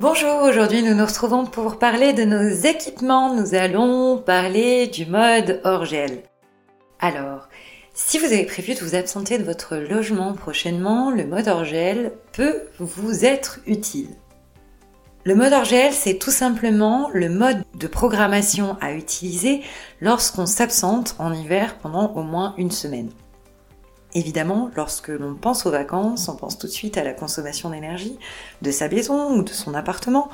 Bonjour, aujourd'hui nous nous retrouvons pour parler de nos équipements. Nous allons parler du mode hors gel. Alors, si vous avez prévu de vous absenter de votre logement prochainement, le mode hors gel peut vous être utile. Le mode hors gel, c'est tout simplement le mode de programmation à utiliser lorsqu'on s'absente en hiver pendant au moins une semaine. Évidemment, lorsque l'on pense aux vacances, on pense tout de suite à la consommation d'énergie de sa maison ou de son appartement,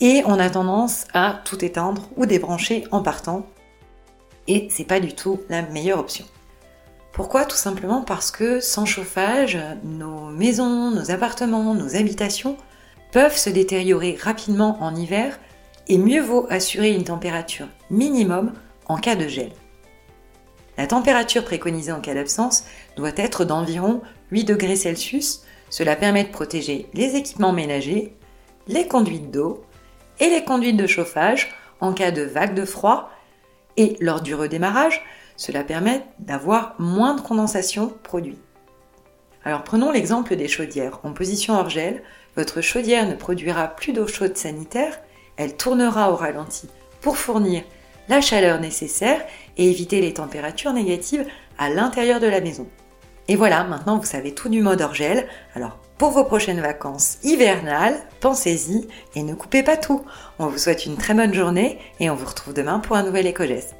et on a tendance à tout éteindre ou débrancher en partant, et c'est pas du tout la meilleure option. Pourquoi? Tout simplement parce que sans chauffage, nos maisons, nos appartements, nos habitations peuvent se détériorer rapidement en hiver et mieux vaut assurer une température minimum en cas de gel. La température préconisée en cas d'absence doit être d'environ 8 degrés Celsius. Cela permet de protéger les équipements ménagers, les conduites d'eau et les conduites de chauffage en cas de vague de froid et lors du redémarrage, cela permet d'avoir moins de condensation produit. Alors prenons l'exemple des chaudières. En position hors gel, votre chaudière ne produira plus d'eau chaude sanitaire, elle tournera au ralenti pour fournir la chaleur nécessaire et éviter les températures négatives à l'intérieur de la maison. Et voilà, maintenant vous savez tout du mode hors gel. Alors pour vos prochaines vacances hivernales, pensez-y et ne coupez pas tout. On vous souhaite une très bonne journée et on vous retrouve demain pour un nouvel éco-geste.